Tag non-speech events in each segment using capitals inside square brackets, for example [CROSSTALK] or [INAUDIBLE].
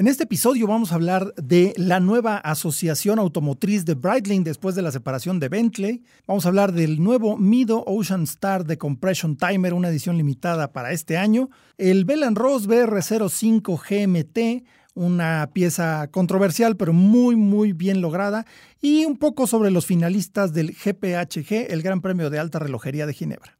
En este episodio vamos a hablar de la nueva asociación automotriz de Breitling después de la separación de Bentley. Vamos a hablar del nuevo Mido Ocean Star de Compression Timer, una edición limitada para este año. El Bell Ross BR05 GMT, una pieza controversial pero muy muy bien lograda. Y un poco sobre los finalistas del GPHG, el Gran Premio de Alta Relojería de Ginebra.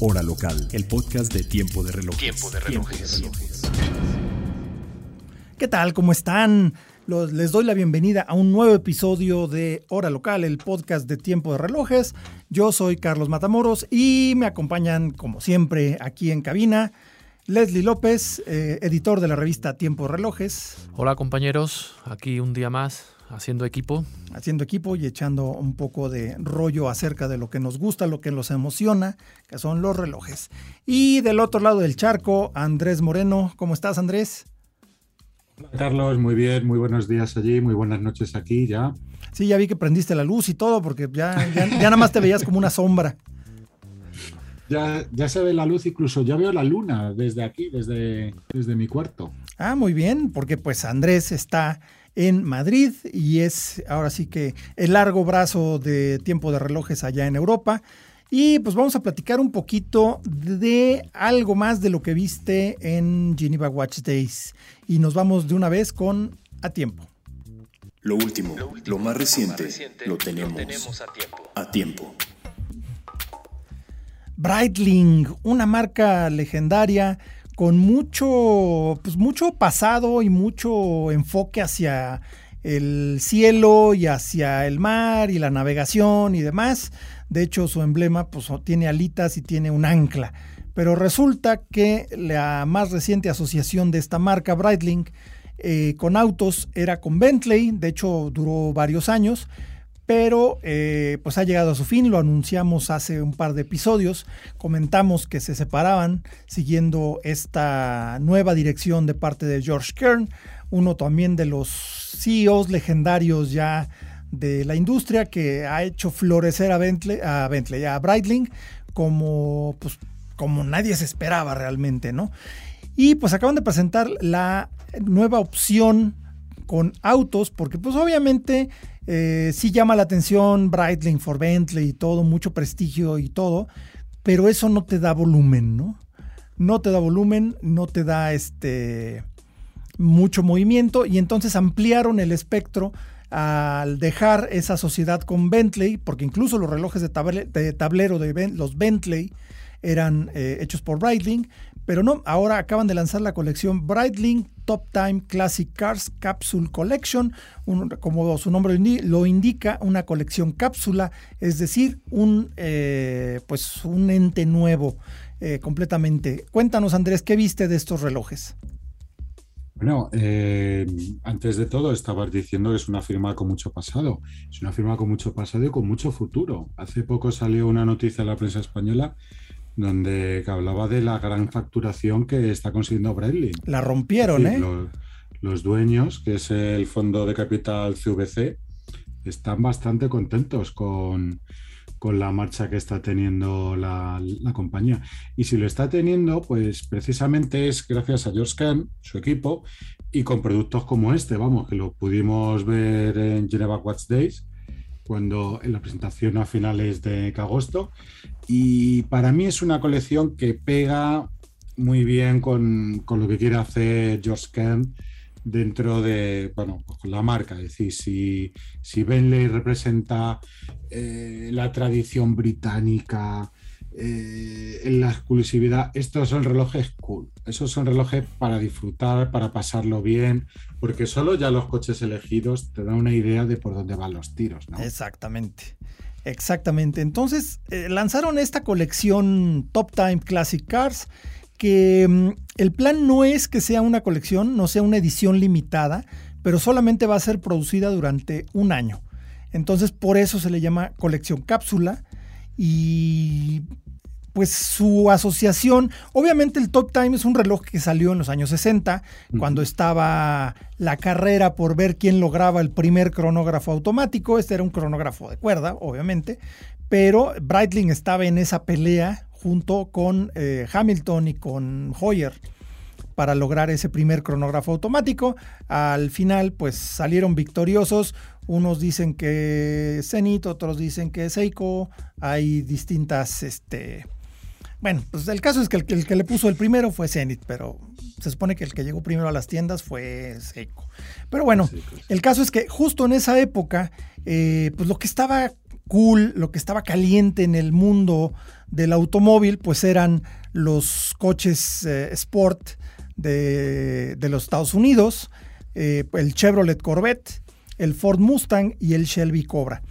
Hora local. el podcast de Tiempo de Relojes. Tiempo de Relojes. ¿Qué tal? ¿Cómo están? les doy la bienvenida a un nuevo episodio de Hora Local, el podcast de Tiempo de Relojes. Yo soy Carlos Matamoros y me acompañan, como siempre, aquí en cabina. Leslie López, eh, editor de la revista Tiempo de Relojes. Hola compañeros, aquí un día más haciendo equipo. Haciendo equipo y echando un poco de rollo acerca de lo que nos gusta, lo que nos emociona, que son los relojes. Y del otro lado del charco, Andrés Moreno. ¿Cómo estás, Andrés? Hola, Carlos, muy bien, muy buenos días allí, muy buenas noches aquí ya. Sí, ya vi que prendiste la luz y todo, porque ya, ya, nada más te veías como una sombra. Ya, ya se ve la luz, incluso ya veo la luna desde aquí, desde, desde mi cuarto. Ah, muy bien, porque pues Andrés está en Madrid y es ahora sí que el largo brazo de tiempo de relojes allá en Europa. Y pues vamos a platicar un poquito de algo más de lo que viste en Geneva Watch Days. Y nos vamos de una vez con A Tiempo. Lo último, lo, más, reciente, lo tenemos, a tiempo. A tiempo. Breitling, una marca legendaria con mucho, pues mucho pasado y mucho enfoque hacia el cielo y hacia el mar y la navegación y demás. De hecho, su emblema pues, tiene alitas y tiene un ancla. Pero resulta que la más reciente asociación de esta marca, Breitling, eh, con autos era con Bentley. De hecho, duró varios años pero eh, pues ha llegado a su fin, lo anunciamos hace un par de episodios, comentamos que se separaban siguiendo esta nueva dirección de parte de George Kern, uno también de los CEOs legendarios ya de la industria que ha hecho florecer a Bentley, a Bentley, a Breitling como pues como nadie se esperaba realmente, ¿no? Y pues acaban de presentar la nueva opción con autos, porque pues obviamente eh, sí llama la atención Breitling for Bentley y todo, mucho prestigio y todo, pero eso no te da volumen, ¿no? No te da volumen, no te da este mucho movimiento y entonces ampliaron el espectro al dejar esa sociedad con Bentley, porque incluso los relojes de, tablero de los Bentley eran eh, hechos por Breitling, pero no, ahora acaban de lanzar la colección Breitling Top Time Classic Cars Capsule Collection, como su nombre lo indica, una colección cápsula, es decir, un, eh, pues un ente nuevo eh, completamente. Cuéntanos, Andrés, ¿qué viste de estos relojes? Bueno, eh, antes de todo estabas diciendo que es una firma con mucho pasado. Es una firma con mucho pasado y con mucho futuro. Hace poco salió una noticia en la prensa española donde hablaba de la gran facturación que está consiguiendo Bradley. La rompieron, ¿eh? Los, dueños, que es el fondo de capital CVC, están bastante contentos con, la marcha que está teniendo la, compañía. Y si lo está teniendo, pues precisamente es gracias a George Kern, su equipo, y con productos como este, vamos, que lo pudimos ver en Geneva Watch Days, cuando en la presentación a finales de agosto. Y para mí es una colección que pega muy bien con, lo que quiere hacer George Kern dentro de bueno, pues la marca. Es decir, si, si Bentley representa eh, la tradición británica, eh, en la exclusividad, estos son relojes cool. Esos son relojes para disfrutar, para pasarlo bien, porque solo ya los coches elegidos te dan una idea de por dónde van los tiros. Exactamente. Exactamente. Entonces, eh, lanzaron esta colección Top Time Classic Cars, que mm, el plan no es que sea una colección, no sea una edición limitada, pero solamente va a ser producida durante un año. Entonces, por eso se le llama colección cápsula y pues su asociación, obviamente el Top Time es un reloj que salió en los años 60, cuando estaba la carrera por ver quién lograba el primer cronógrafo automático, este era un cronógrafo de cuerda, obviamente, pero Breitling estaba en esa pelea junto con eh, Hamilton y con Hoyer para lograr ese primer cronógrafo automático. Al final, pues salieron victoriosos. Unos dicen que Zenith, otros dicen que Seiko. Hay distintas este, bueno, pues el caso es que el, que le puso el primero fue Zenith, pero se supone que el que llegó primero a las tiendas fue Seiko. Pero bueno, el caso es que justo en esa época, eh, pues lo que estaba cool, lo que estaba caliente en el mundo del automóvil, pues eran los coches eh, Sport de, los Estados Unidos, eh, el Chevrolet Corvette, el Ford Mustang y el Shelby Cobra.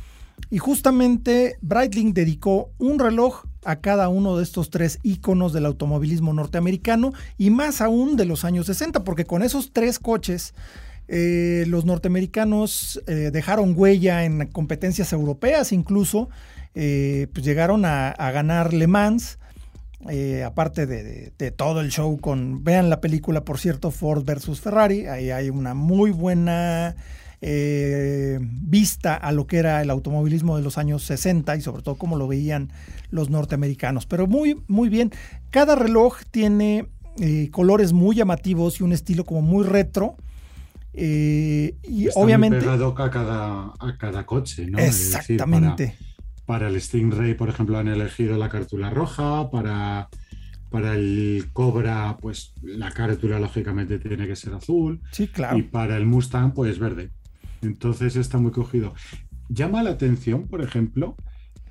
Y justamente Breitling dedicó un reloj a cada uno de estos tres íconos del automovilismo norteamericano y más aún de los años 60, porque con esos tres coches eh, los norteamericanos eh, dejaron huella en competencias europeas, incluso eh, pues llegaron a, ganar Le Mans. aparte de, de, todo el show con, vean la película por cierto, Ford versus Ferrari, ahí hay una muy buena eh, vista a lo que era el automovilismo de los años 60 y sobre todo cómo lo veían los norteamericanos. Pero muy, muy bien. Cada reloj tiene eh, colores muy llamativos y un estilo como muy retro. Eh, y obviamente. pegado a cada, a cada coche, ¿no? Exactamente. para, el Stingray, por ejemplo, han elegido la cartula roja. Para, para el Cobra, pues la carátula lógicamente tiene que ser azul. Sí, claro. Y para el Mustang, pues verde. Entonces está muy cogido. Llama la atención, por ejemplo,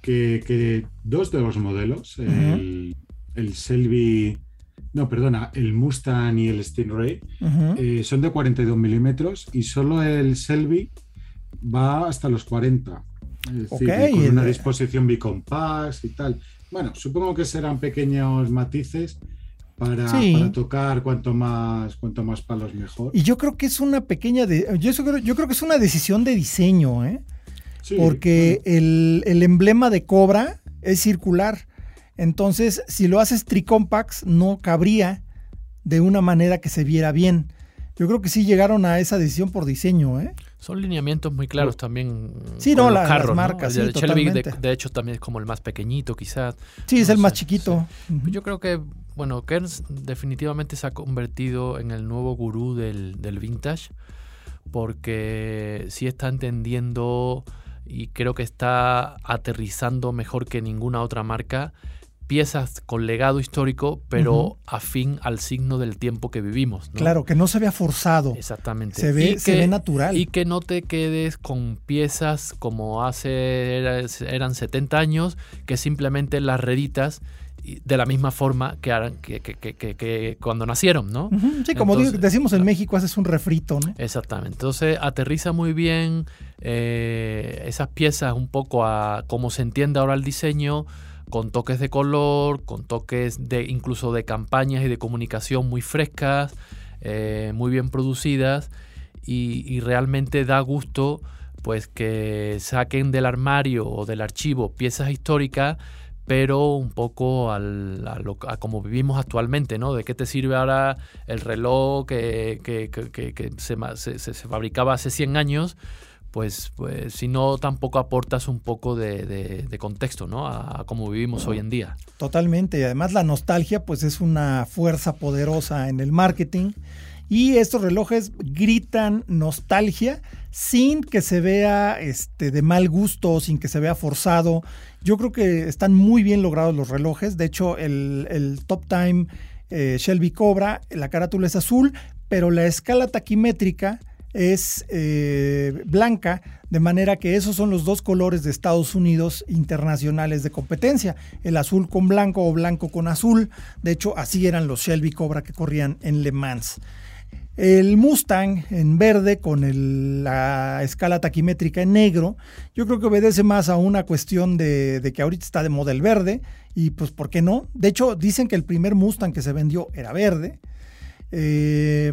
que, dos de los modelos, el, Selby, no, perdona, el Mustang y el Stingray, eh, son de 42 milímetros y solo el Selby va hasta los 40. Es decir, con una disposición bicompass y tal. Bueno, supongo que serán pequeños matices, para, tocar cuanto más, cuanto más palos mejor. Y yo creo que es una pequeña, de, yo, creo, yo creo que es una decisión de diseño, ¿eh? porque el, emblema de Cobra es circular. Entonces, si lo haces tricompax, no cabría de una manera que se viera bien. Yo creo que sí llegaron a esa decisión por diseño, ¿eh? Son lineamientos muy claros también. Sí, no, las marcas. El Shelby, de, hecho, también es como el más pequeñito, quizás. Sí, es el más chiquito. Yo creo que, bueno, Kearns definitivamente se ha convertido en el nuevo gurú del, del vintage, porque sí está entendiendo y creo que está aterrizando mejor que ninguna otra marca piezas con legado histórico, pero afín al signo del tiempo que vivimos. Claro, que no se vea forzado. Exactamente. Se ve, se ve natural. Y que no te quedes con piezas como hace eran 70 años, que simplemente las reditas de la misma forma que, que, cuando nacieron, ¿no? Sí, como decimos en México, haces un refrito, ¿no? Exactamente. Entonces aterriza muy bien eh, esas piezas un poco a cómo se entiende ahora el diseño, con toques de color, con toques de incluso de campañas y de comunicación muy frescas, eh, muy bien producidas y, realmente da gusto pues que saquen del armario o del archivo piezas históricas pero un poco al, a, como vivimos actualmente, ¿no? ¿De qué te sirve ahora el reloj que, se, se, fabricaba hace 100 años? Pues, pues si no tampoco aportas un poco de, contexto ¿no? a, cómo vivimos hoy en día. Totalmente, y además la nostalgia pues es una fuerza poderosa en el marketing y estos relojes gritan nostalgia sin que se vea este, de mal gusto, sin que se vea forzado. Yo creo que están muy bien logrados los relojes, de hecho el, Top Time eh, Shelby Cobra, la carátula es azul, pero la escala taquimétrica es eh, blanca, de manera que esos son los dos colores de Estados Unidos internacionales de competencia, el azul con blanco o blanco con azul, de hecho así eran los Shelby Cobra que corrían en Le Mans. El Mustang en verde con la escala taquimétrica en negro, yo creo que obedece más a una cuestión de, que ahorita está de model verde y pues ¿por qué no? De hecho dicen que el primer Mustang que se vendió era verde. Eh,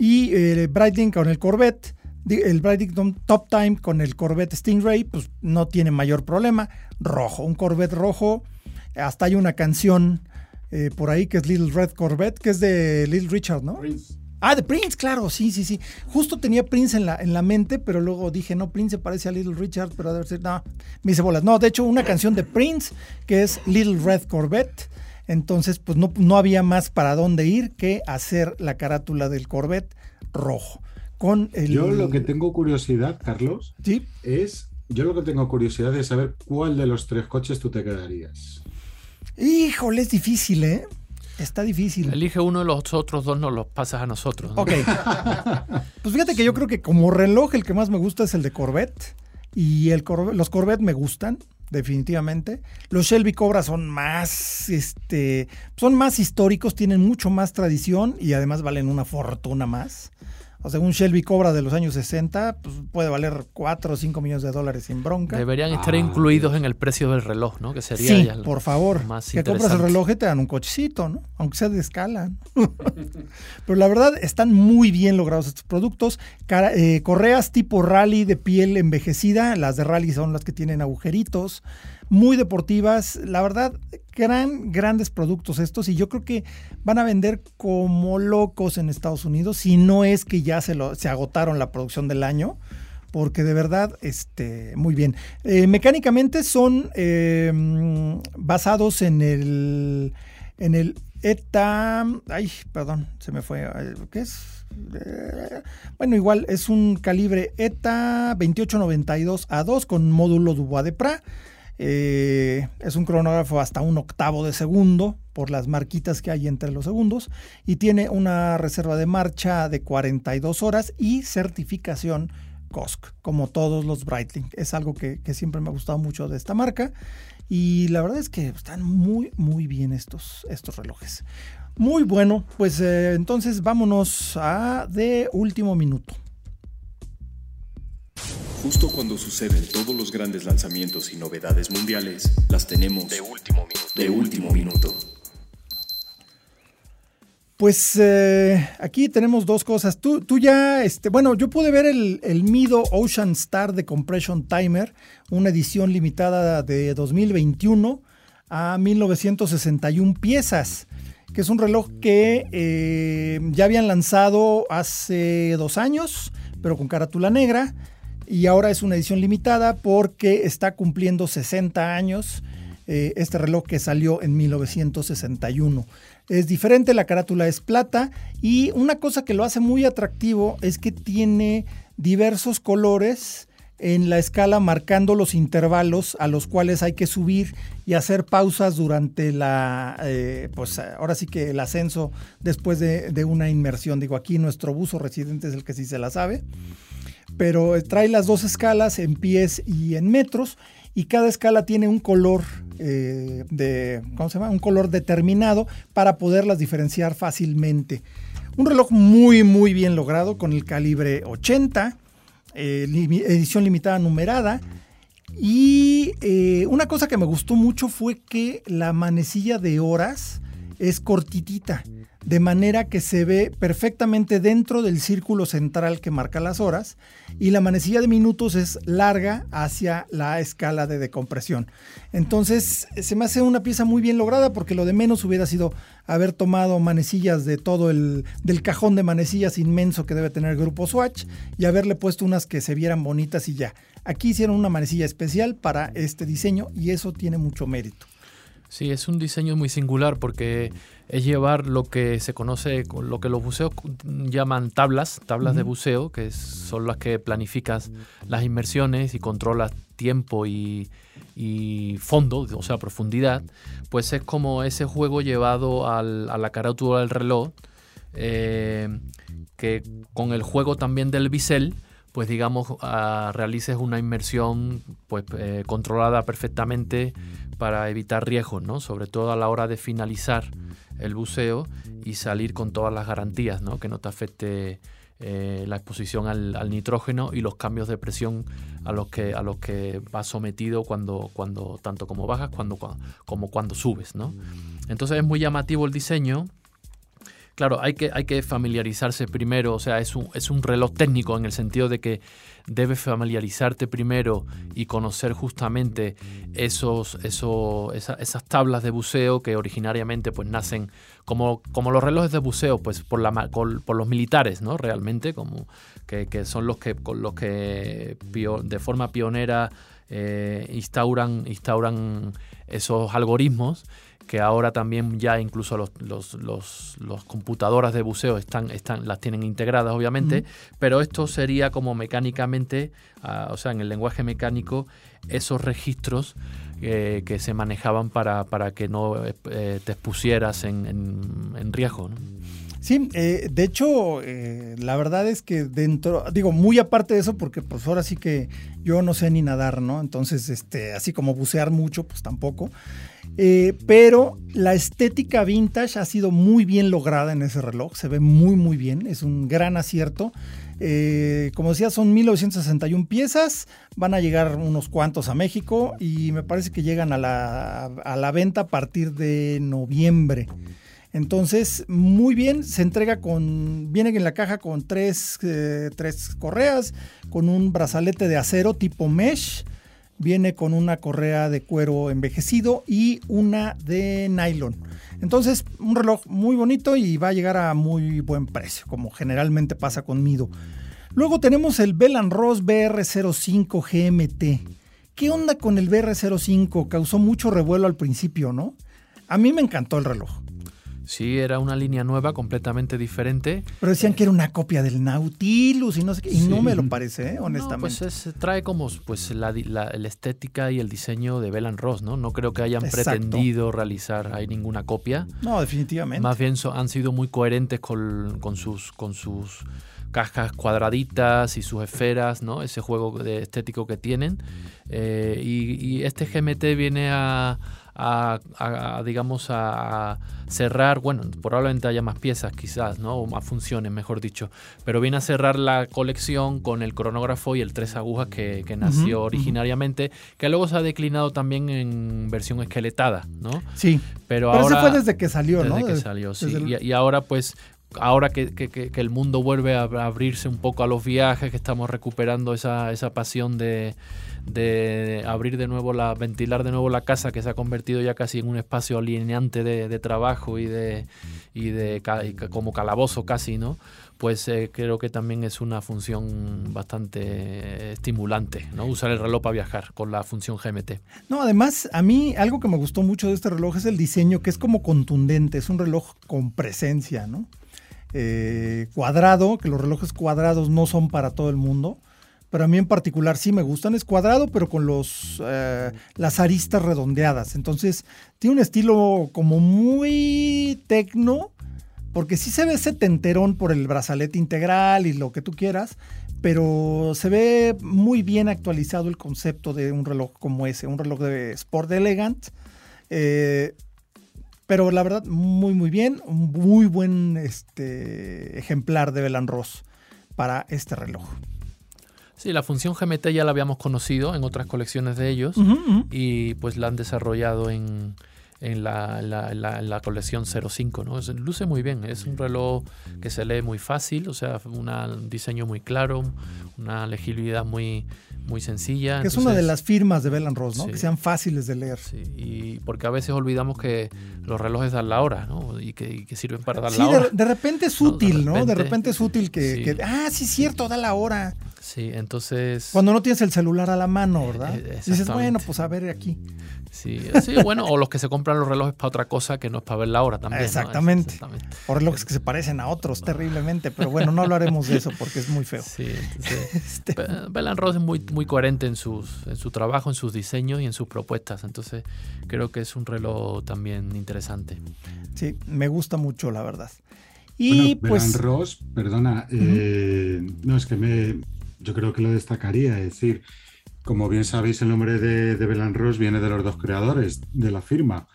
y eh, Breitling con el Corvette el Breitling Top Time con el Corvette Stingray, pues no tiene mayor problema. Rojo, un Corvette rojo. Hasta hay una canción eh, por ahí que es Little Red Corvette, que es de Little Richard, ¿no? Prince. Ah, de Prince, claro, sí, sí, sí. Justo tenía Prince en la, en la mente, pero luego dije, no, Prince se parece a Little Richard, pero debe ser, no, me hice bolas. No, de hecho, una canción de Prince que es Little Red Corvette. Entonces, pues no, no había más para dónde ir que hacer la carátula del Corvette rojo. Con el... Yo lo que tengo curiosidad, Carlos, ¿Sí? es, yo lo que tengo curiosidad es saber cuál de los tres coches tú te quedarías. Híjole, es difícil, ¿eh? Está difícil. Elige uno de los otros dos, nos los pasas a nosotros. Ok. [LAUGHS] pues fíjate que yo creo que como reloj el que más me gusta es el de Corvette. Y el los Corvette me gustan, definitivamente. Los Shelby Cobra son más, este, son más históricos, tienen mucho más tradición y además valen una fortuna más. O sea, un Shelby Cobra de los años 60 pues, puede valer 4 o 5 millones de dólares sin bronca. Deberían estar ah, incluidos en el precio del reloj, ¿no? Que sería sí, por favor. Más que compras el reloj y te dan un cochecito, ¿no? Aunque sea de escala. [LAUGHS] Pero la verdad, están muy bien logrados estos productos. Eh, correas tipo rally de piel envejecida. Las de rally son las que tienen agujeritos muy deportivas. La verdad, gran, grandes productos estos y yo creo que van a vender como locos en Estados Unidos, si no es que ya se, agotaron la producción del año porque de verdad, este, muy bien. Eh, mecánicamente son eh, basados en el, en el ETA, ay, perdón, se me fue, ¿qué es? Eh, bueno, igual es un calibre ETA 2892 A2 con módulo Dubois de Pra. Eh, es un cronógrafo hasta un octavo de segundo por las marquitas que hay entre los segundos y tiene una reserva de marcha de 42 horas y certificación COSC, como todos los Breitling. Es algo que, siempre me ha gustado mucho de esta marca y la verdad es que están muy, muy bien estos, estos relojes. Muy bueno, pues eh, entonces vámonos a de último minuto. Justo cuando suceden todos los grandes lanzamientos y novedades mundiales, las tenemos de último minuto. De último minuto. Pues eh, aquí tenemos dos cosas. Tú, tú ya, este, bueno, yo pude ver el, el, Mido Ocean Star de Compression Timer, una edición limitada de 2021 a 1961 piezas, que es un reloj que eh, ya habían lanzado hace dos años, pero con carátula negra y ahora es una edición limitada porque está cumpliendo 60 años eh, este reloj que salió en 1961. Es diferente, la carátula es plata y una cosa que lo hace muy atractivo es que tiene diversos colores en la escala marcando los intervalos a los cuales hay que subir y hacer pausas durante la, eh, pues ahora sí que el ascenso después de, de, una inmersión. Digo, aquí nuestro buzo residente es el que sí se la sabe pero trae las dos escalas en pies y en metros y cada escala tiene un color eh, de, ¿cómo se llama? Un color determinado para poderlas diferenciar fácilmente. Un reloj muy muy bien logrado con el calibre 80, eh, edición limitada numerada. Y eh, una cosa que me gustó mucho fue que la manecilla de horas es cortitita de manera que se ve perfectamente dentro del círculo central que marca las horas y la manecilla de minutos es larga hacia la escala de decompresión. Entonces se me hace una pieza muy bien lograda porque lo de menos hubiera sido haber tomado manecillas de todo el del cajón de manecillas inmenso que debe tener el grupo Swatch y haberle puesto unas que se vieran bonitas y ya. Aquí hicieron una manecilla especial para este diseño y eso tiene mucho mérito. Sí, es un diseño muy singular porque es llevar lo que se conoce, lo que los buceos llaman tablas, tablas de buceo, que son las que planificas las inmersiones y controlas tiempo y, fondo, o sea, profundidad, pues es como ese juego llevado a la carátula del reloj, eh, que con el juego también del bisel, pues digamos, ah, realices una inmersión pues, eh, controlada perfectamente para evitar riesgos, ¿no? Sobre todo a la hora de finalizar el buceo y salir con todas las garantías, ¿no? Que no te afecte eh, la exposición al, nitrógeno y los cambios de presión a los que, a los que vas sometido cuando, cuando, tanto como bajas cuando, como cuando subes, ¿no? Entonces es muy llamativo el diseño Claro, hay que, hay que familiarizarse primero, o sea, es un, es un reloj técnico en el sentido de que debes familiarizarte primero y conocer justamente esos, esos, esas tablas de buceo que originariamente pues nacen como, como los relojes de buceo, pues por, la, por los militares, ¿no? Realmente, como que, que son los que, con los que de forma pionera eh, instauran, instauran esos algoritmos que ahora también ya incluso los, los, los, computadoras de buceo están, están, las tienen integradas, obviamente, pero esto sería como mecánicamente, ah, o sea, en el lenguaje mecánico, esos registros eh, que se manejaban para, para que no eh, te expusieras en, en, riesgo. Sí, eh, de hecho, la verdad es que dentro, digo, muy aparte de eso, porque pues ahora sí que yo no sé ni nadar, ¿no? Entonces, este, así como bucear mucho, pues tampoco. Eh, pero la estética vintage ha sido muy bien lograda en ese reloj, se ve muy muy bien, es un gran acierto. Eh, como decía, son 1961 piezas, van a llegar unos cuantos a México y me parece que llegan a la, venta a partir de noviembre. Entonces, muy bien, se entrega con, viene en la caja con tres, eh, tres correas, con un brazalete de acero tipo mesh, viene con una correa de cuero envejecido y una de nylon. Entonces, un reloj muy bonito y va a llegar a muy buen precio, como generalmente pasa con Mido. Luego tenemos el Bell Ross BR05 GMT. ¿Qué onda con el BR05? Causó mucho revuelo al principio, ¿no? A mí me encantó el reloj. Sí, era una línea nueva, completamente diferente. Pero decían que era una copia del Nautilus y no sé qué. Y no me lo parece, ¿eh? honestamente. pues trae como pues la, estética y el diseño de Bell Ross, ¿no? No creo que hayan pretendido realizar ahí ninguna copia. No, definitivamente. Más bien han sido muy coherentes con, sus, con sus cajas cuadraditas y sus esferas, ¿no? Ese juego de estético que tienen. Eh, y este GMT viene a a, digamos, a cerrar, bueno, probablemente haya más piezas quizás, ¿no? O más funciones, mejor dicho, pero viene a cerrar la colección con el cronógrafo y el tres agujas que, nació originariamente, que luego se ha declinado también en versión esqueletada, ¿no? Sí. Pero, ahora... fue desde que salió, desde que salió, sí. Y, ahora pues ahora que, que, el mundo vuelve a abrirse un poco a los viajes, que estamos recuperando esa, esa pasión de, de abrir de nuevo la, ventilar de nuevo la casa que se ha convertido ya casi en un espacio alineante de, trabajo y de, y de como calabozo casi, ¿no? Pues eh, creo que también es una función bastante estimulante, ¿no? Usar el reloj para viajar con la función GMT. No, además, a mí algo que me gustó mucho de este reloj es el diseño, que es como contundente, es un reloj con presencia, ¿no? Eh, cuadrado, que los relojes cuadrados no son para todo el mundo pero a mí en particular sí me gustan. Es cuadrado, pero con los, eh, las aristas redondeadas. Entonces, tiene un estilo como muy tecno, porque sí se ve ese tenterón por el brazalete integral y lo que tú quieras, pero se ve muy bien actualizado el concepto de un reloj como ese, un reloj de Sport Elegant. Eh, pero la verdad, muy, muy bien. Un muy buen este, ejemplar de Belan Ross para este reloj. Sí, la función GMT ya la habíamos conocido en otras colecciones de ellos y pues la han desarrollado en, en la, la, colección 05, ¿no? luce muy bien, es un reloj que se lee muy fácil, o sea, un diseño muy claro, una legibilidad muy, muy sencilla. Que es una de las firmas de Bell Ross, ¿no? Que sean fáciles de leer. Sí, y porque a veces olvidamos que los relojes dan la hora, ¿no? Y que, sirven para dar la hora. De, de repente es útil, ¿no? De repente, es útil que, ah, sí, cierto, da la hora. Sí, entonces... Cuando no tienes el celular a la mano, ¿verdad? Eh, Dices, bueno, pues a ver aquí. Sí, sí, bueno, o los que se compran los relojes para otra cosa que no es para ver la hora también. Exactamente. O relojes que se parecen a otros terriblemente, pero bueno, no hablaremos de eso porque es muy feo. Sí, [LAUGHS] este... Bell Ross es muy, muy coherente en, sus, en su trabajo, en sus diseños y en sus propuestas, entonces creo que es un reloj también interesante. Sí, me gusta mucho, la verdad. Y pues... Ross, perdona, eh, no, es que me, yo creo que lo destacaría, es decir, como bien sabéis, el nombre de, de Ross viene de los dos creadores de la firma,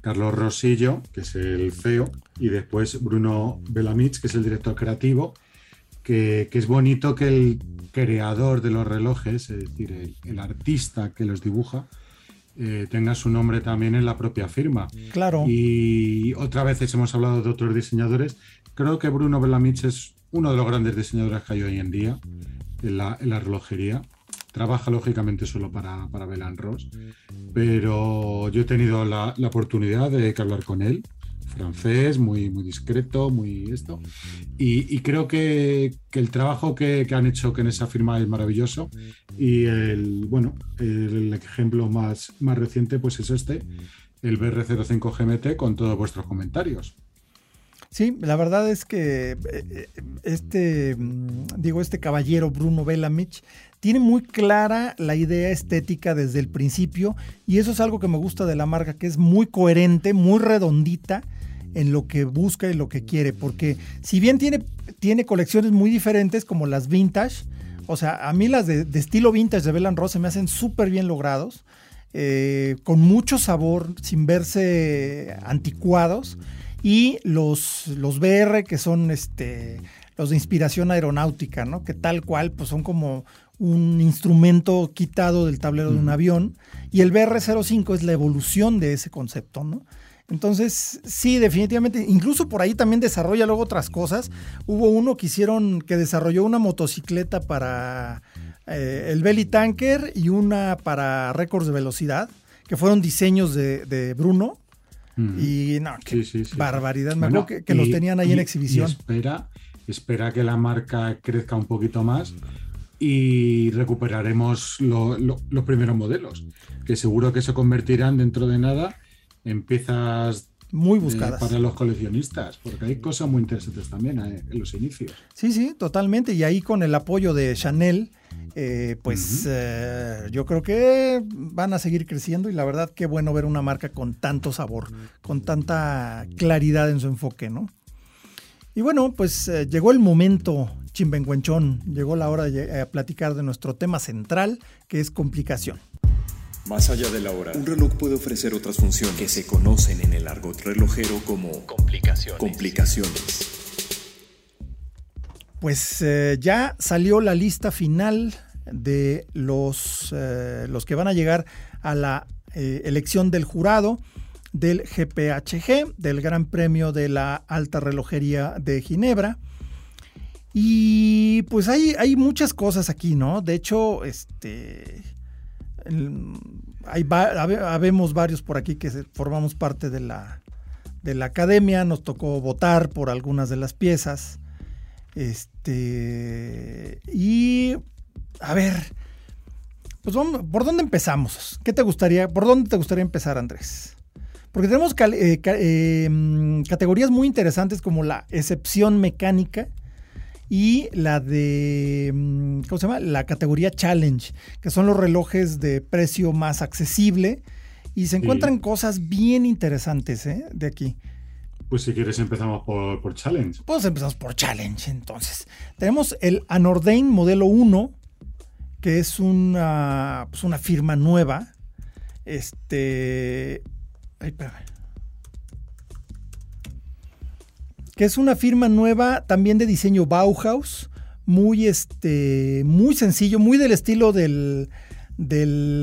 Carlos Rosillo, que es el CEO, y después Bruno Belamich, que es el director creativo, que, es bonito que el creador de los relojes, es decir, el, artista que los dibuja, eh, tenga su nombre también en la propia firma. Claro. Y otra vez hemos hablado de otros diseñadores, creo que Bruno Bellamich es uno de los grandes diseñadores que hay hoy en día en la, relojería. Trabaja lógicamente solo para, para Ross, pero yo he tenido la, oportunidad de hablar con él francés, muy, muy discreto, muy esto. Y, creo que, el trabajo que, han hecho en esa firma es maravilloso. Y el, bueno, el ejemplo más, más reciente pues es este, el BR05 GMT con todos vuestros comentarios. Sí, la verdad es que eh, eh, este, mm, digo, este caballero Bruno Bellamich tiene muy clara la idea estética desde el principio y eso es algo que me gusta de la marca, que es muy coherente, muy redondita en lo que busca y lo que quiere, porque si bien tiene, tiene colecciones muy diferentes como las vintage, o sea, a mí las de, estilo vintage de Belan Ross se me hacen súper bien logrados, eh, con mucho sabor, sin verse anticuados y los, los BR que son este, los de inspiración aeronáutica, ¿no? Que tal cual pues son como un instrumento quitado del tablero de un avión y el BR05 es la evolución de ese concepto, ¿no? Entonces, sí, definitivamente, incluso por ahí también desarrolla luego otras cosas. Hubo uno que hicieron, que desarrolló una motocicleta para eh, el Belly Tanker y una para récords de velocidad, que fueron diseños de Bruno. Y no, qué barbaridad. Me acuerdo que, los tenían ahí en exhibición. espera, espera que la marca crezca un poquito más y recuperaremos los primeros modelos, que seguro que se convertirán dentro de nada en piezas muy buscadas para los coleccionistas, porque hay cosas muy interesantes también eh, en los inicios. Sí, sí, totalmente. Y ahí con el apoyo de Chanel, eh, pues eh, yo creo que van a seguir creciendo y la verdad qué bueno ver una marca con tanto sabor, con tanta claridad en su enfoque, ¿no? Y bueno, pues eh, llegó el momento, chimbenguenchón, llegó la hora de platicar de nuestro tema central, que es complicación. Más allá de la hora, un reloj puede ofrecer otras funciones que se conocen en el argot relojero como complicaciones. complicaciones. Pues ya salió la lista final de los, eh, los que van a llegar a la eh, elección del jurado del GPHG, del Gran Premio de la Alta Relojería de Ginebra. Y pues hay, hay muchas cosas aquí, ¿no? De hecho, este, hay, habemos varios por aquí que formamos parte de la, de la academia, nos tocó votar por algunas de las piezas. Este, y a ver, pues vamos, ¿por dónde empezamos? ¿Qué te gustaría, por dónde te gustaría empezar, Andrés? Porque tenemos eh, em, categorías muy interesantes como la excepción mecánica y la de, mm, ¿cómo se llama? La categoría challenge, que son los relojes de precio más accesible y se encuentran cosas bien interesantes ¿eh? de aquí. Pues si quieres empezamos por, por, Challenge. Pues empezamos por Challenge entonces. Tenemos el Anordain modelo 1 que es una, pues una firma nueva. Este. Ay, Que es una firma nueva también de diseño Bauhaus. Muy, este, muy sencillo, muy del estilo del. del.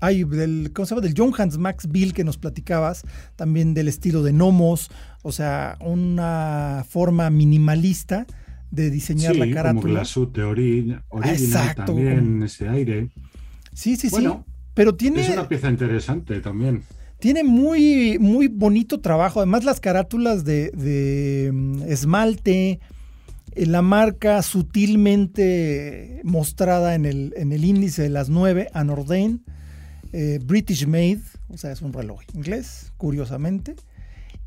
Ay, del, ¿cómo se llama? Del John Hans Max Bill que nos platicabas, también del estilo de Nomos, o sea, una forma minimalista, de diseñar la carátula. Como la sub original también, ese aire. Sí, sí, sí. Pero tiene. Es una pieza interesante también. Tiene muy, muy bonito trabajo. Además, las carátulas de, mm, esmalte, eh, la marca sutilmente mostrada en el, en el índice de las 9, Anordain, eh, British Made, o sea, es un reloj inglés, curiosamente.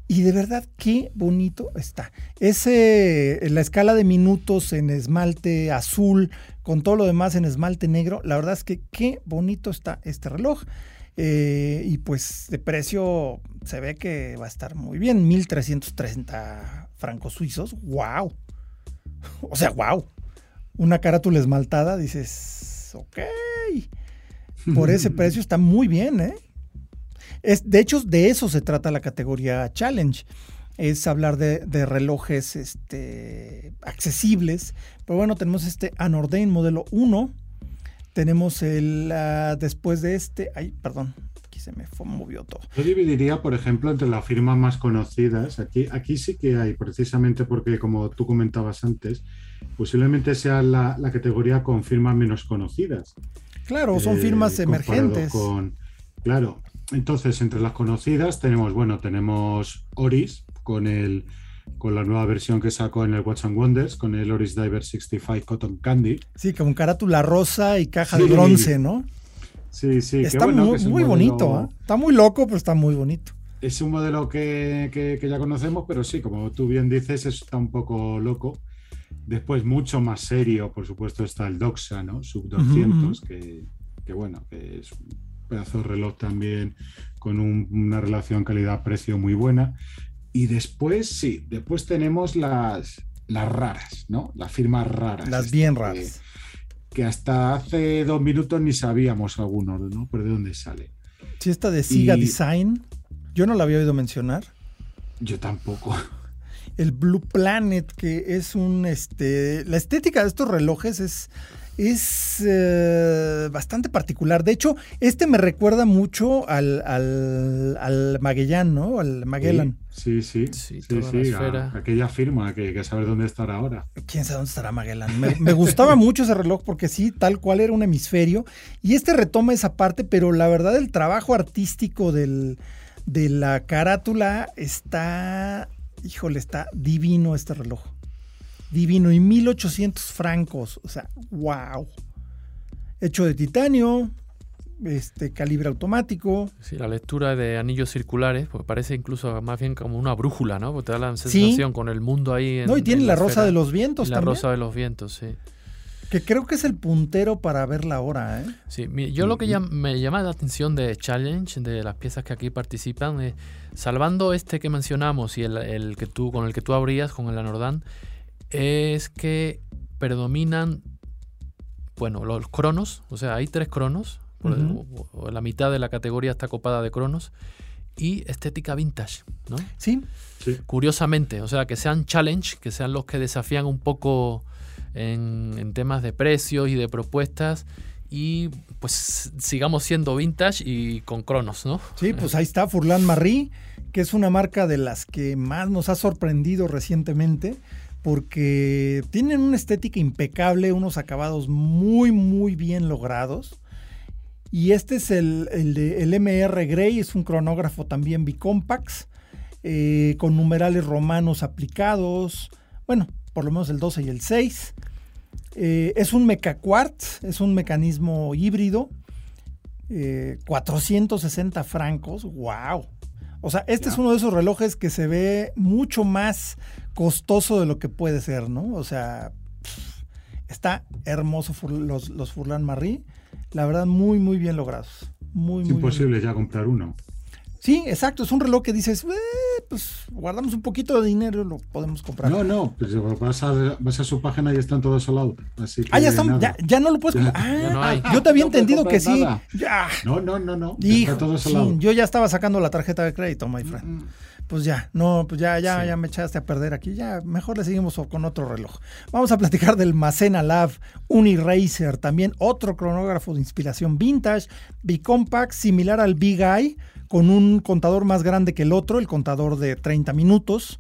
Y de verdad, qué bonito está. Ese, la escala de minutos en esmalte azul, con todo lo demás en esmalte negro, la verdad es que qué bonito está este reloj. Eh, y pues de precio se ve que va a estar muy bien, 1330 francos suizos. ¡Wow! O sea, wow. Una carátula esmaltada, dices, ok. Por [LAUGHS] ese precio está muy bien, ¿eh? de hecho, de eso se trata la categoría Challenge. Es hablar de, relojes este, accesibles. Pero bueno, tenemos este Anordain modelo 1 Tenemos el ah, después de este, ay, perdón, aquí se me movió todo. Yo dividiría, por ejemplo, entre las firmas más conocidas. Aquí, aquí sí que hay, precisamente porque, como tú comentabas antes, posiblemente sea la, categoría con firmas menos conocidas. Claro, son firmas eh, emergentes. Con, claro, entonces entre las conocidas tenemos, bueno, tenemos Oris con el con la nueva versión que sacó en el Watch and Wonders, con el Oris Diver 65 Cotton Candy. Sí, con carátula rosa y caja de bronce, ¿no? Sí, sí. Está muy, bonito, ¿eh? Está muy loco, pero está muy bonito. Es un modelo que, ya conocemos, pero sí, como tú bien dices, está un poco loco. Después, mucho más serio, por supuesto, está el Doxa, ¿no? Sub 200, que, bueno, que es un pedazo de reloj también con una relación calidad-precio muy buena. Y después, sí, después tenemos las, las raras, ¿no? Las firmas raras. Las bien raras. Que, hasta hace dos minutos ni sabíamos algunos, ¿no? Pero de dónde sale. Sí, esta de Siga Design, yo no la había oído mencionar. Yo tampoco. El Blue Planet, que es un, este, la estética de estos relojes es es eh, bastante particular. De hecho, este me recuerda mucho al, al, Magellan, ¿no? Al Magellan. Sí, sí, sí, sí, sí aquella firma que, que saber dónde estará ahora. ¿Quién sabe dónde estará Magellan? Me, me gustaba [LAUGHS] mucho ese reloj porque sí, tal cual era un hemisferio. Y este retoma esa parte, pero la verdad el trabajo artístico del, de la carátula está, híjole, está divino este reloj divino y 1800 francos, o sea, wow. Hecho de titanio, este calibre automático. Sí, la lectura de anillos circulares, pues parece incluso más bien como una brújula, ¿no? Porque te da la sensación con el mundo ahí. En, no, y tiene la, rosa de los vientos la también. La rosa de los vientos, sí. Que creo que es el puntero para ver la hora, ¿eh? Sí, yo lo que me llama la atención de Challenge, de las piezas que aquí participan, es, salvando este que mencionamos y el, el, que tú, con el que tú abrías, con el Anordan, es que predominan, bueno, los cronos, o sea, hay tres cronos, la mitad de la categoría está copada de cronos, y estética vintage, ¿no? Sí. Curiosamente, o sea, que sean challenge, que sean los que desafían un poco en, temas de precios y de propuestas, y pues sigamos siendo vintage y con cronos, ¿no? Sí, pues ahí está Furlan Marie, que es una marca de las que más nos ha sorprendido recientemente porque tienen una estética impecable, unos acabados muy, muy bien logrados. Y este es el, de, el MR Grey, es un cronógrafo también Bicompax, eh, con numerales romanos aplicados, bueno, por lo menos el 12 y el 6. Eh, es un Mecaquartz, es un mecanismo híbrido, 460 eh, francos, wow. O sea, este es uno de esos relojes que se ve mucho más costoso de lo que puede ser, ¿no? O sea, está hermoso los, los Furlan Marie. La verdad, muy, muy bien logrados. Muy, es imposible ya comprar uno. Sí, exacto. Es un reloj que dices, eh, pues guardamos un poquito de dinero y lo podemos comprar. No, no, pues vas a, vas a su página y están todos solados. Así ah, ya, están, ya, ya, no lo puedes comprar. Ah, yo te había entendido que sí. Ya. No, no, no, no. Hijo, está todo Sí, yo ya estaba sacando la tarjeta de crédito, my friend. Mm, mm pues ya, no, pues ya, ya, ya me echaste a perder aquí, ya mejor le seguimos con otro reloj. Vamos a platicar del Macena Lab Uniracer, también otro cronógrafo de inspiración vintage, Bicompact, similar al Big Eye, con un contador más grande que el otro, el contador de 30 minutos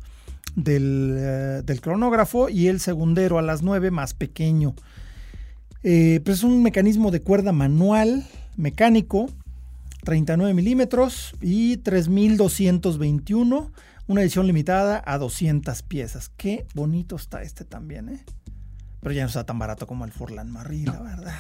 del, eh, cronógrafo y el segundero a las 9 más pequeño. Eh, pues es un mecanismo de cuerda manual, mecánico, 39 milímetros y 3221, una edición limitada a 200 piezas. Qué bonito está este también, ¿eh? Pero ya no está tan barato como el Furlan Marie, la verdad.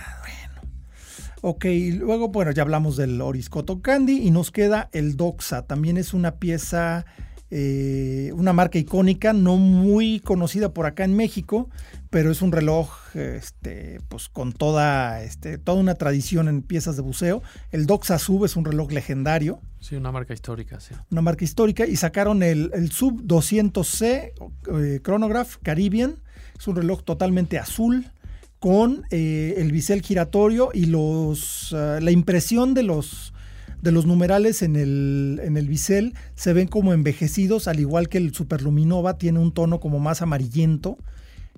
Ok, luego, bueno, ya hablamos del Oriscoto Candy y nos queda el Doxa. También es una pieza eh, una marca icónica, no muy conocida por acá en México, pero es un reloj este, pues, con toda, este, toda una tradición en piezas de buceo. El Doxa Sub es un reloj legendario. Sí, una marca histórica, sí. Una marca histórica y sacaron el, Sub 200C eh, Chronograph Caribbean. Es un reloj totalmente azul con eh, el bisel giratorio y los, la impresión de los de los numerales en el, en el bisel se ven como envejecidos, al igual que el Superluminova tiene un tono como más amarillento,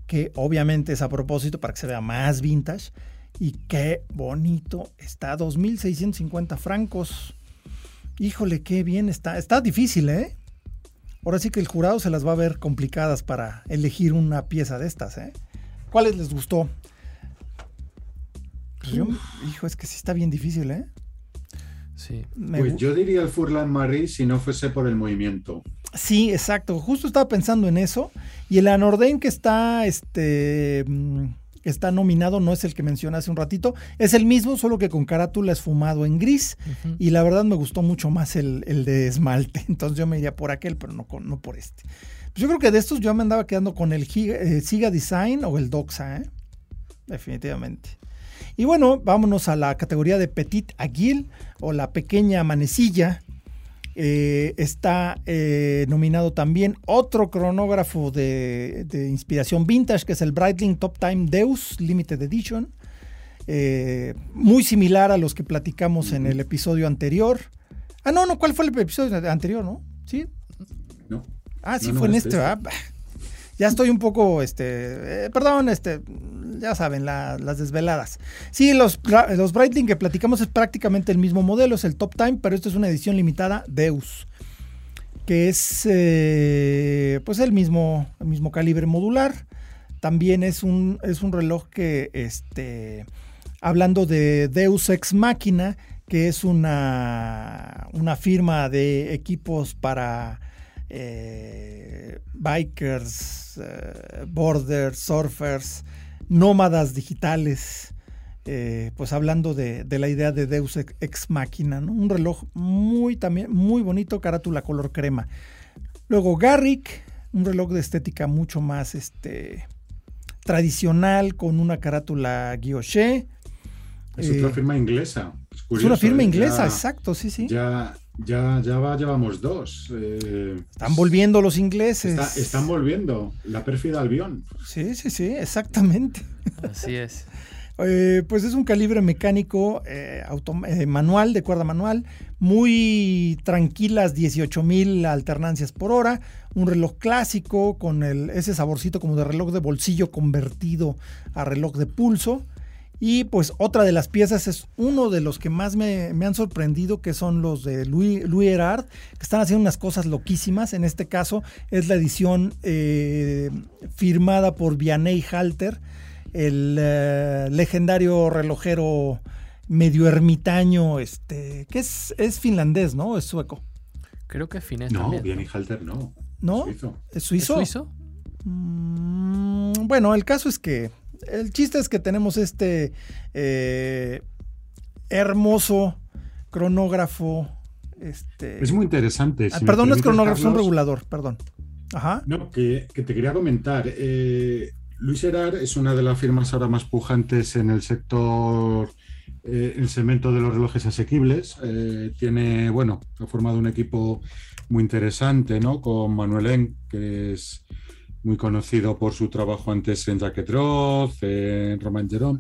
que obviamente es a propósito para que se vea más vintage. Y qué bonito está, 2.650 francos. Híjole, qué bien está. Está difícil, ¿eh? Ahora sí que el jurado se las va a ver complicadas para elegir una pieza de estas, ¿eh? ¿Cuáles les gustó? Pues hijo, es que sí está bien difícil, ¿eh? Sí. pues yo diría el Furlan Marie si no fuese por el movimiento. Sí, exacto. Justo estaba pensando en eso. Y el Anorden que está, este, mm, está nominado no es el que mencioné hace un ratito. Es el mismo, solo que con carátula esfumado en gris. Y la verdad me gustó mucho más el, de esmalte. [LAUGHS] Entonces yo me iría por aquel, pero no, no por este. Pues yo creo que de estos yo me andaba quedando con el eh, Siga Design o el Doxa, ¿eh? Definitivamente. Y bueno, vámonos a la categoría de Petit Aguil o la pequeña manecilla. Eh, está eh, nominado también otro cronógrafo de, inspiración vintage, que es el Breitling Top Time Deus Limited Edition. Eh, muy similar a los que platicamos en el episodio anterior. Ah, no, no, ¿cuál fue el episodio anterior, no? ¿Sí? No. Ah, sí, fue en este. este. Ya estoy un poco, este, eh, perdón, este, ya saben, las desveladas. Sí, los, los Breitling que platicamos es prácticamente el mismo modelo, es el Top Time, pero esto es una edición limitada Deus, que es, eh, pues, el mismo, mismo calibre modular. También es un, es un reloj que, este, hablando de Deus Ex Máquina, que es una, una firma de equipos para eh, bikers, eh, borders, surfers, nómadas digitales, eh, pues hablando de, la idea de Deus Ex Machina, un reloj muy también muy bonito, carátula color crema. Luego Garrick, un reloj de estética mucho más este, tradicional, con una carátula guilloché. Es otra firma inglesa. Es, una firma inglesa, exacto, sí, sí. Ya ya, ya va, llevamos dos. Eh, están volviendo los ingleses. están volviendo. La pérfida Albión. Sí, sí, sí, exactamente. Así es. [LAUGHS] Eh, pues es un calibre mecánico eh, manual, de cuerda manual, muy tranquilas, 18.000 alternancias por hora, un reloj clásico con el, ese saborcito como de reloj de bolsillo convertido a reloj de pulso. Y pues otra de las piezas es uno de los que más me, han sorprendido, que son los de Louis, Louis Erard, que están haciendo unas cosas loquísimas. En este caso es la edición eh, firmada por Vianney Halter, el eh, legendario relojero medio ermitaño, este, que es, es finlandés, ¿no? Es sueco. Creo que es finés. No, Vianney Halter no. ¿No? Suizo. ¿Es suizo? ¿Es suizo? Mm, bueno, el caso es que el chiste es que tenemos este eh, hermoso cronógrafo. Este... Es muy interesante. Ah, perdón, no es cronógrafo, es un regulador, perdón. Ajá. No, que, te quería comentar. Eh, Luis Herard es una de las firmas ahora más pujantes en el sector, eh, el segmento de los relojes asequibles. tiene, bueno, ha formado un equipo muy interesante, ¿no? Con Manuel En, que es muy conocido por su trabajo antes en Jacques Roth, en Romain Jerome,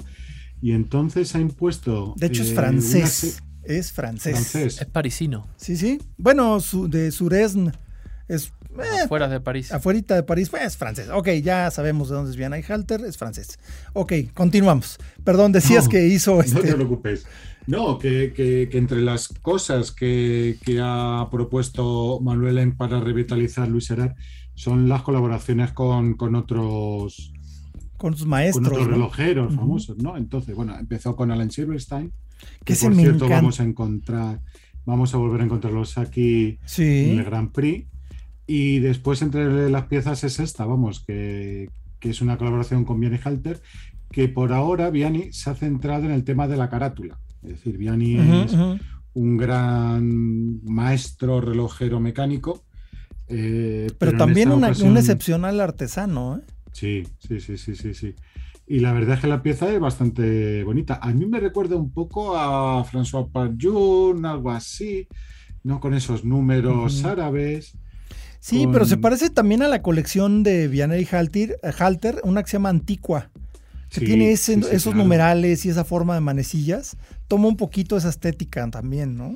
y entonces ha impuesto... De hecho es eh, francés, es francés. Es parisino. Sí, sí. Bueno, su, de Suresne es... Eh, Afuera de París. Afuera de París, pues es francés. Ok, ya sabemos de dónde es Vianney Halter, es francés. Ok, continuamos. Perdón, decías que hizo... Este... No te preocupes. No, que, que, entre las cosas que, que ha propuesto Manuel para revitalizar Luis Herard son las colaboraciones con, otros con sus maestros. Con otros relojeros famosos, ¿no? Entonces, bueno, empezó con Alan Silverstein, que, por cierto vamos a encontrar, vamos a volver a encontrarlos aquí en el Grand Prix. Y después entre las piezas es esta, vamos, que, es una colaboración con Vianney Halter, que por ahora Vianney se ha centrado en el tema de la carátula. Es decir, Vianney es un gran maestro relojero mecánico eh, pero, también un excepcional artesano. ¿eh? Sí, sí, sí, sí, sí, sí. Y la verdad es que la pieza es bastante bonita. A mí me recuerda un poco a François Parjun, algo así, ¿no? Con esos números árabes. Sí, pero se parece también a la colección de Vianney Halter, Halter una que se llama Antigua, que tiene esos numerales y esa forma de manecillas. Toma un poquito esa estética también, ¿no?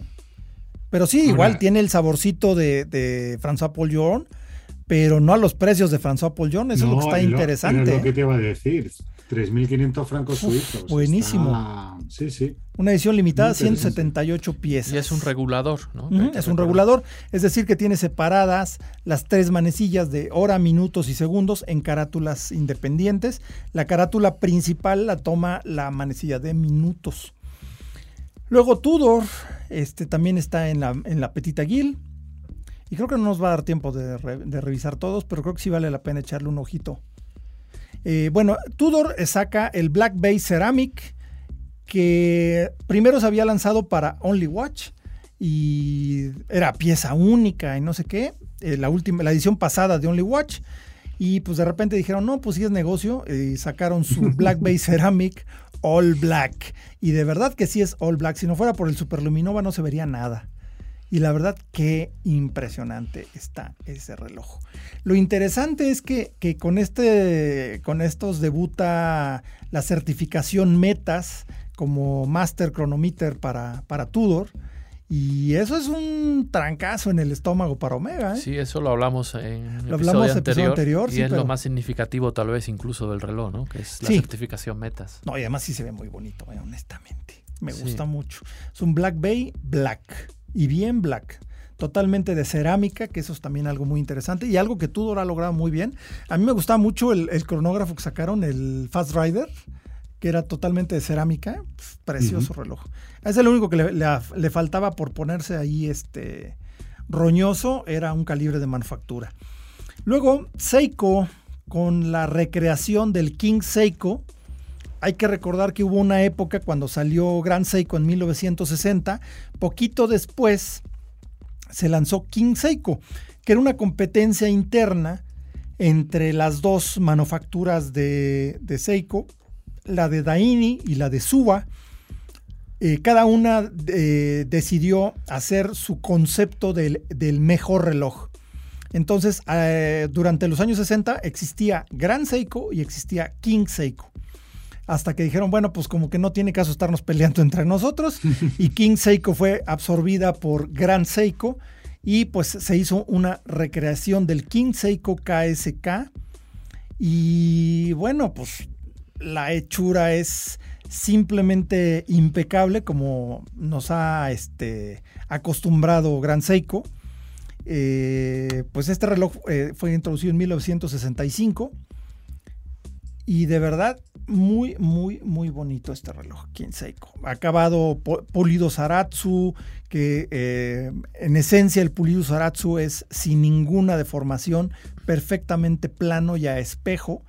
Pero sí, igual tiene el saborcito de, de François Paul pero no a los precios de François Paul eso es lo que está interesante. Es lo que te iba a decir. 3.500 francos suizos. Buenísimo. Sí, sí. Una edición limitada, 178 piezas. Y es un regulador, ¿no? es un regulador, es decir, que tiene separadas las tres manecillas de hora, minutos y segundos en carátulas independientes. La carátula principal la toma la manecilla de minutos. Luego Tudor, este también está en la, en la Petita Guil. Y creo que no nos va a dar tiempo de, revisar todos, pero creo que sí vale la pena echarle un ojito. Eh, bueno, Tudor saca el Black Bay Ceramic, que primero se había lanzado para Only Watch y era pieza única y no sé qué. Eh, la, última, la edición pasada de Only Watch. Y pues de repente dijeron, no, pues sí es negocio. Y sacaron su [LAUGHS] Black Bay Ceramic All Black. Y de verdad que sí es All Black. Si no fuera por el Superluminova no se vería nada. Y la verdad, qué impresionante está ese reloj. Lo interesante es que, con, este, con estos debuta la certificación Metas como Master Chronometer para, para Tudor. Y eso es un trancazo en el estómago para Omega. ¿eh? Sí, eso lo hablamos en el lo episodio, anterior, anterior. Y es lo más significativo tal vez incluso del reloj, ¿no? Que es la certificación Metas. No, y además sí se ve muy bonito, ¿eh? honestamente. Me gusta mucho. Es un Black Bay Black y bien black. Totalmente de cerámica, que eso es también algo muy interesante y algo que Tudor ha logrado muy bien. A mí me gustaba mucho el, cronógrafo que sacaron, el Fast Rider, que era totalmente de cerámica. precioso reloj. Es el único que le, faltaba por ponerse ahí este roñoso, era un calibre de manufactura. Luego, Seiko, con la recreación del King Seiko, hay que recordar que hubo una época cuando salió Grand Seiko en 1960, poquito después se lanzó King Seiko, que era una competencia interna entre las dos manufacturas de, Seiko, la de Daini y la de Suba. Eh, cada una eh, decidió hacer su concepto del, mejor reloj. Entonces, eh, durante los años 60 existía Grand Seiko y existía King Seiko hasta que dijeron, bueno, pues como que no tiene caso estarnos peleando entre nosotros. [LAUGHS] y King Seiko fue absorbida por Grand Seiko y pues se hizo una recreación del King Seiko KSK. Y bueno, pues la hechura es simplemente impecable como nos ha este, acostumbrado Grand Seiko. Eh, pues este reloj eh, fue introducido en 1965 y de verdad muy, muy, muy bonito este reloj, Kinseiko. Acabado pulido Saratsu, que eh, en esencia el pulido Saratsu es sin ninguna deformación, perfectamente plano y a espejo,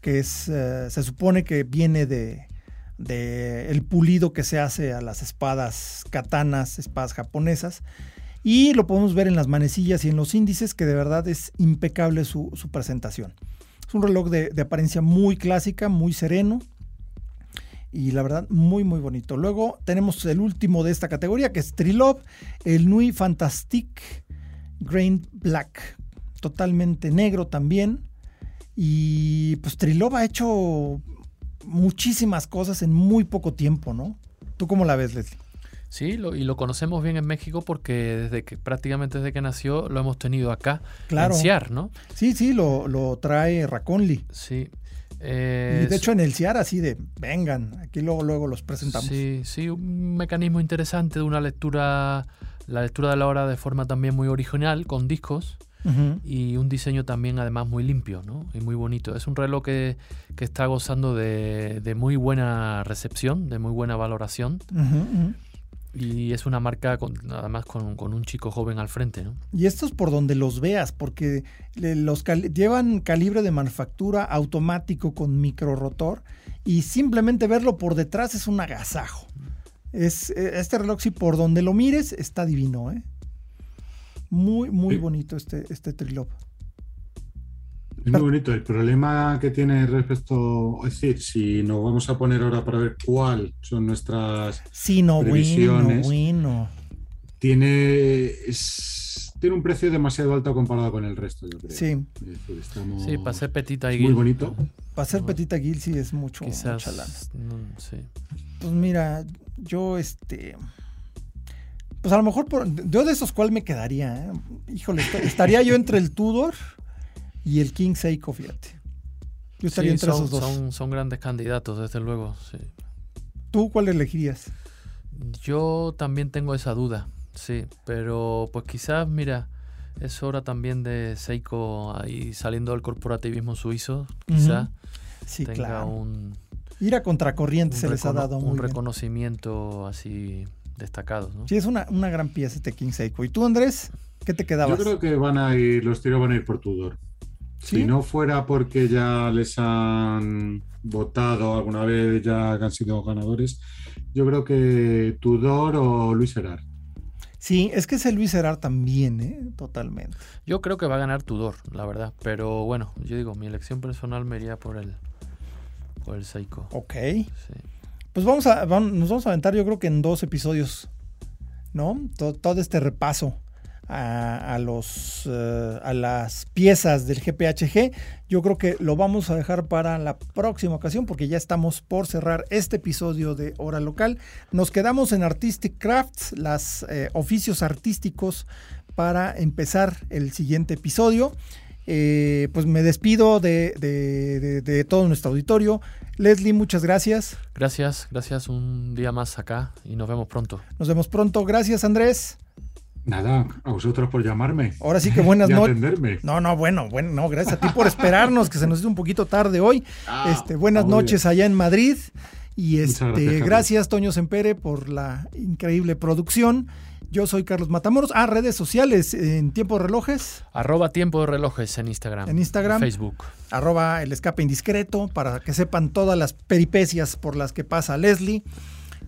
que es, se supone que viene de, de, el pulido que se hace a las espadas katanas, espadas japonesas. Y lo podemos ver en las manecillas y en los índices, que de verdad es impecable su, presentación. Es un reloj de, apariencia muy clásica, muy sereno y la verdad muy muy bonito. Luego tenemos el último de esta categoría que es Trilove, el Nui Fantastique Grain Black, totalmente negro también. Y pues Trilove ha hecho muchísimas cosas en muy poco tiempo, ¿no? ¿Tú cómo la ves, Leslie? Sí, y lo conocemos bien en México porque desde que prácticamente desde que nació lo hemos tenido acá claro. en CIAR, ¿no? Sí, sí, lo, lo trae Raconli. Sí. y de hecho en el CIAR así de, vengan, aquí luego, luego los presentamos. Sí, sí, un mecanismo interesante de una lectura, la lectura de la hora de forma también muy original, con discos. Y un diseño también además muy limpio ¿no? y muy bonito. Es un reloj que, que está gozando de, de, muy buena recepción, de muy buena valoración. Y es una marca con, además con, con, un chico joven al frente, ¿no? Y esto es por donde los veas, porque los llevan calibre de manufactura automático con micro rotor y simplemente verlo por detrás es un agasajo. Es, e, este reloj, si por donde lo mires, está divino, ¿eh? Muy, muy bonito este, este trilop. Es muy bonito. El problema que tiene respecto, es decir, si nos vamos a poner ahora para ver cuál son nuestras sí, no, previsiones, tiene tiene un precio demasiado alto comparado con el resto, yo creo. Sí. sí, para ser petita y Muy bonito. Para ser petita Gil sí es mucho, Quizás, sí. Pues mira, yo este pues a lo mejor por, yo de esos cuál me quedaría, ¿eh? híjole, estaría yo entre el Tudor y el King Seiko, fíjate. Yo estaría entre son, esos dos. Son, son, grandes candidatos, desde luego. Sí. ¿Tú cuál elegirías? Yo también tengo esa duda, sí, pero pues quizás, mira, es hora también de Seiko ahí saliendo del corporativismo suizo, quizás sí, tenga claro. un, Ir a contracorriente se les ha dado muy un bien. reconocimiento así destacado, ¿no? Sí, es una, una gran pieza este King Seiko. ¿Y tú, Andrés? ¿Qué te Yo quedabas? creo que van a ir, los tiros van a ir por Tudor. ¿Sí? Si no fuera porque ya les han votado alguna vez, ya que han sido ganadores, yo creo que Tudor o Luis Gerard. Sí, es que ese Luis Herard también, ¿eh? Totalmente. Yo creo que va a ganar Tudor, la verdad, pero bueno, yo digo, mi elección personal me iría por el, por el Seiko. Ok. Sí. Pues vamos a, nos vamos a aventar yo creo que en dos episodios, ¿no? To- todo este repaso a, los, eh, a las piezas del GPHG. Yo creo que lo vamos a dejar para la próxima ocasión porque ya estamos por cerrar este episodio de Hora Local. Nos quedamos en Artistic Crafts, los oficios artísticos para empezar el siguiente episodio. Eh, pues me despido de, de- de- de todo nuestro auditorio. Leslie, muchas gracias. Gracias, gracias un día más acá y nos vemos pronto. Nos vemos pronto. Gracias, Andrés. Nada, a vosotros por llamarme. Ahora sí que buenas [LAUGHS] y noches. atenderme. No, no, bueno, bueno, no, gracias a ti por esperarnos, que se nos hizo un poquito tarde hoy. Ah, este, buenas bien. noches allá en Madrid. Y este, gracias, gracias. Toño Sempere, por la increíble producción. Yo soy Carlos Matamoros. Ah, redes sociales en tiempo de relojes, Arroba tiempo de relojes en Instagram. En Instagram. Facebook. arroba el escape indiscreto, para que sepan todas las peripecias por las que pasa Leslie.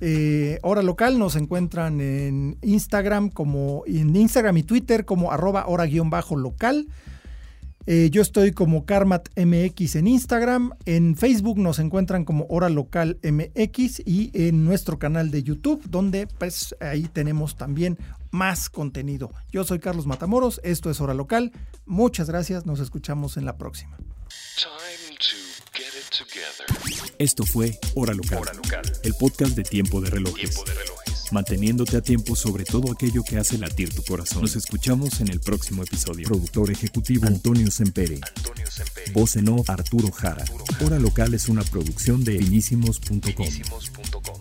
Eh, hora local nos encuentran en Instagram como en Instagram y Twitter como arroba hora guion bajo local. Eh, yo estoy como Karmat MX en Instagram. En Facebook nos encuentran como Hora Local MX y en nuestro canal de YouTube, donde pues ahí tenemos también más contenido. Yo soy Carlos Matamoros, esto es Hora Local. Muchas gracias, nos escuchamos en la próxima. Esto fue Hora Local, Hora local. el podcast de tiempo de relojes. Tiempo de relojes. Manteniéndote a tiempo sobre todo aquello que hace latir tu corazón. Nos escuchamos en el próximo episodio. Productor ejecutivo Antonio Sempere. Antonio Sempe. Voz en off Arturo Jara. Hora Local es una producción de finísimos.com. Finísimos.com.